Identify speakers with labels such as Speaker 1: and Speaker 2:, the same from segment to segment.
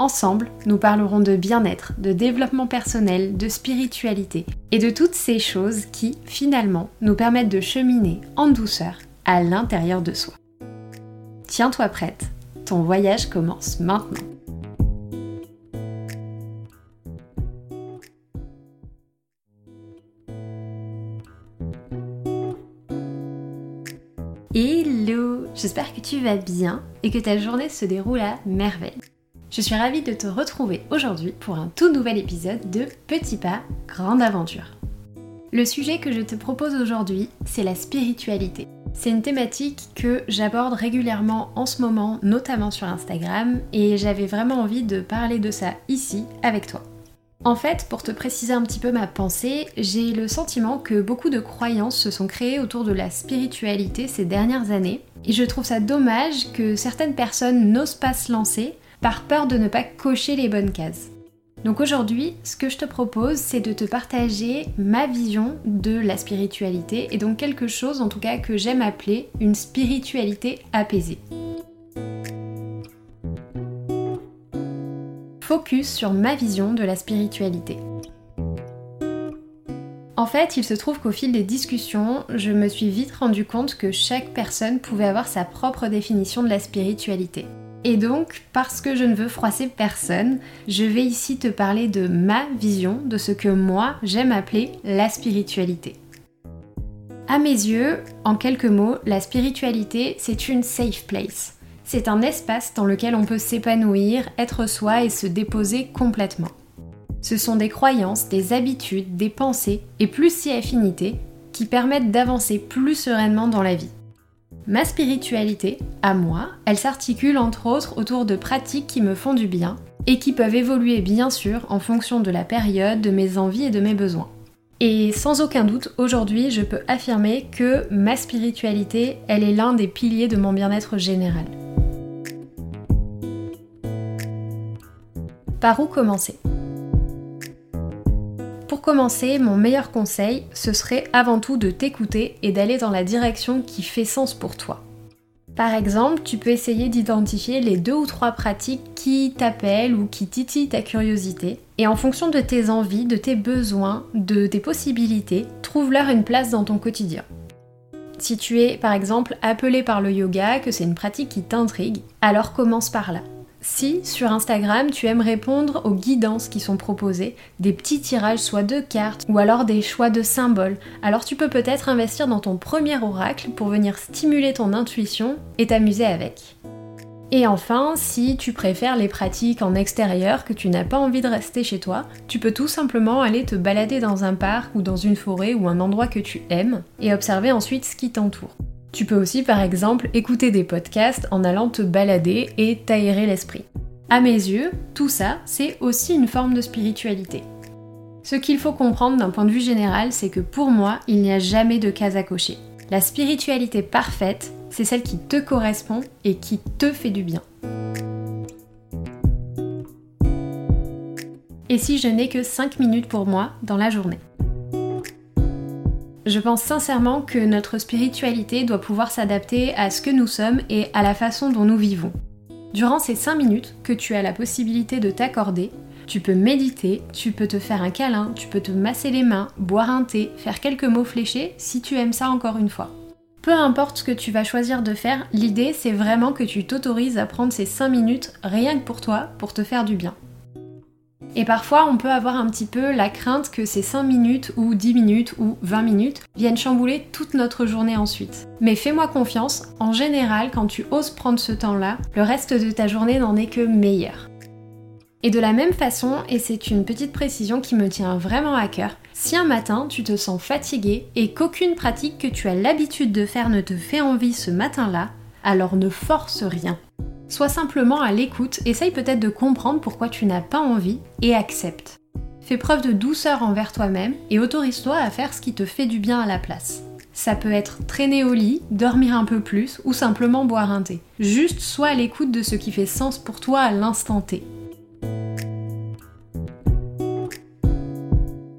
Speaker 1: Ensemble, nous parlerons de bien-être, de développement personnel, de spiritualité et de toutes ces choses qui, finalement, nous permettent de cheminer en douceur à l'intérieur de soi. Tiens-toi prête, ton voyage commence maintenant. Hello J'espère que tu vas bien et que ta journée se déroule à merveille. Je suis ravie de te retrouver aujourd'hui pour un tout nouvel épisode de Petit pas, grande aventure. Le sujet que je te propose aujourd'hui, c'est la spiritualité. C'est une thématique que j'aborde régulièrement en ce moment, notamment sur Instagram, et j'avais vraiment envie de parler de ça ici avec toi. En fait, pour te préciser un petit peu ma pensée, j'ai le sentiment que beaucoup de croyances se sont créées autour de la spiritualité ces dernières années, et je trouve ça dommage que certaines personnes n'osent pas se lancer par peur de ne pas cocher les bonnes cases. Donc aujourd'hui, ce que je te propose, c'est de te partager ma vision de la spiritualité, et donc quelque chose en tout cas que j'aime appeler une spiritualité apaisée. focus sur ma vision de la spiritualité. En fait, il se trouve qu'au fil des discussions, je me suis vite rendu compte que chaque personne pouvait avoir sa propre définition de la spiritualité. Et donc, parce que je ne veux froisser personne, je vais ici te parler de ma vision de ce que moi j'aime appeler la spiritualité. À mes yeux, en quelques mots, la spiritualité, c'est une safe place. C'est un espace dans lequel on peut s'épanouir, être soi et se déposer complètement. Ce sont des croyances, des habitudes, des pensées et plus si affinités qui permettent d'avancer plus sereinement dans la vie. Ma spiritualité, à moi, elle s'articule entre autres autour de pratiques qui me font du bien et qui peuvent évoluer bien sûr en fonction de la période, de mes envies et de mes besoins. Et sans aucun doute, aujourd'hui, je peux affirmer que ma spiritualité, elle est l'un des piliers de mon bien-être général. Par où commencer? Commencer, mon meilleur conseil, ce serait avant tout de t'écouter et d'aller dans la direction qui fait sens pour toi. Par exemple, tu peux essayer d'identifier les deux ou trois pratiques qui t'appellent ou qui titillent ta curiosité. Et en fonction de tes envies, de tes besoins, de tes possibilités, trouve-leur une place dans ton quotidien. Si tu es par exemple appelé par le yoga, que c'est une pratique qui t'intrigue, alors commence par là. Si sur Instagram tu aimes répondre aux guidances qui sont proposées, des petits tirages soit de cartes ou alors des choix de symboles, alors tu peux peut-être investir dans ton premier oracle pour venir stimuler ton intuition et t'amuser avec. Et enfin, si tu préfères les pratiques en extérieur, que tu n'as pas envie de rester chez toi, tu peux tout simplement aller te balader dans un parc ou dans une forêt ou un endroit que tu aimes et observer ensuite ce qui t'entoure. Tu peux aussi par exemple écouter des podcasts en allant te balader et t'aérer l'esprit. À mes yeux, tout ça, c'est aussi une forme de spiritualité. Ce qu'il faut comprendre d'un point de vue général, c'est que pour moi, il n'y a jamais de case à cocher. La spiritualité parfaite, c'est celle qui te correspond et qui te fait du bien. Et si je n'ai que 5 minutes pour moi dans la journée? Je pense sincèrement que notre spiritualité doit pouvoir s'adapter à ce que nous sommes et à la façon dont nous vivons. Durant ces 5 minutes que tu as la possibilité de t'accorder, tu peux méditer, tu peux te faire un câlin, tu peux te masser les mains, boire un thé, faire quelques mots fléchés si tu aimes ça encore une fois. Peu importe ce que tu vas choisir de faire, l'idée c'est vraiment que tu t'autorises à prendre ces 5 minutes rien que pour toi, pour te faire du bien. Et parfois, on peut avoir un petit peu la crainte que ces 5 minutes ou 10 minutes ou 20 minutes viennent chambouler toute notre journée ensuite. Mais fais-moi confiance, en général, quand tu oses prendre ce temps-là, le reste de ta journée n'en est que meilleur. Et de la même façon, et c'est une petite précision qui me tient vraiment à cœur, si un matin tu te sens fatigué et qu'aucune pratique que tu as l'habitude de faire ne te fait envie ce matin-là, alors ne force rien. Sois simplement à l'écoute, essaye peut-être de comprendre pourquoi tu n'as pas envie et accepte. Fais preuve de douceur envers toi-même et autorise-toi à faire ce qui te fait du bien à la place. Ça peut être traîner au lit, dormir un peu plus ou simplement boire un thé. Juste sois à l'écoute de ce qui fait sens pour toi à l'instant T.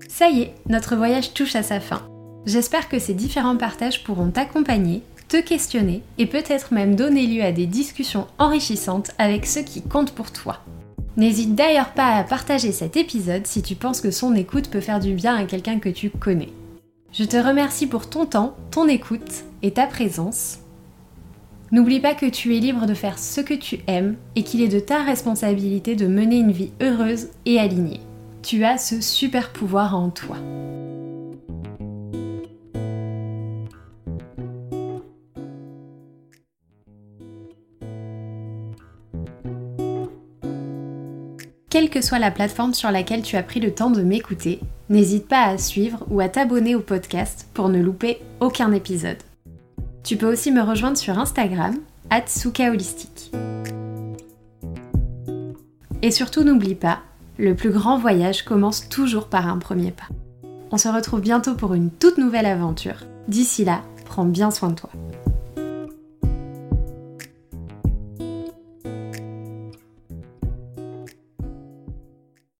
Speaker 1: Ça y est, notre voyage touche à sa fin. J'espère que ces différents partages pourront t'accompagner, te questionner et peut-être même donner lieu à des discussions enrichissantes avec ceux qui comptent pour toi. N'hésite d'ailleurs pas à partager cet épisode si tu penses que son écoute peut faire du bien à quelqu'un que tu connais. Je te remercie pour ton temps, ton écoute et ta présence. N'oublie pas que tu es libre de faire ce que tu aimes et qu'il est de ta responsabilité de mener une vie heureuse et alignée. Tu as ce super pouvoir en toi. Quelle que soit la plateforme sur laquelle tu as pris le temps de m'écouter, n'hésite pas à suivre ou à t'abonner au podcast pour ne louper aucun épisode. Tu peux aussi me rejoindre sur Instagram, @sukaholistique. Et surtout n'oublie pas, le plus grand voyage commence toujours par un premier pas. On se retrouve bientôt pour une toute nouvelle aventure. D'ici là, prends bien soin de toi.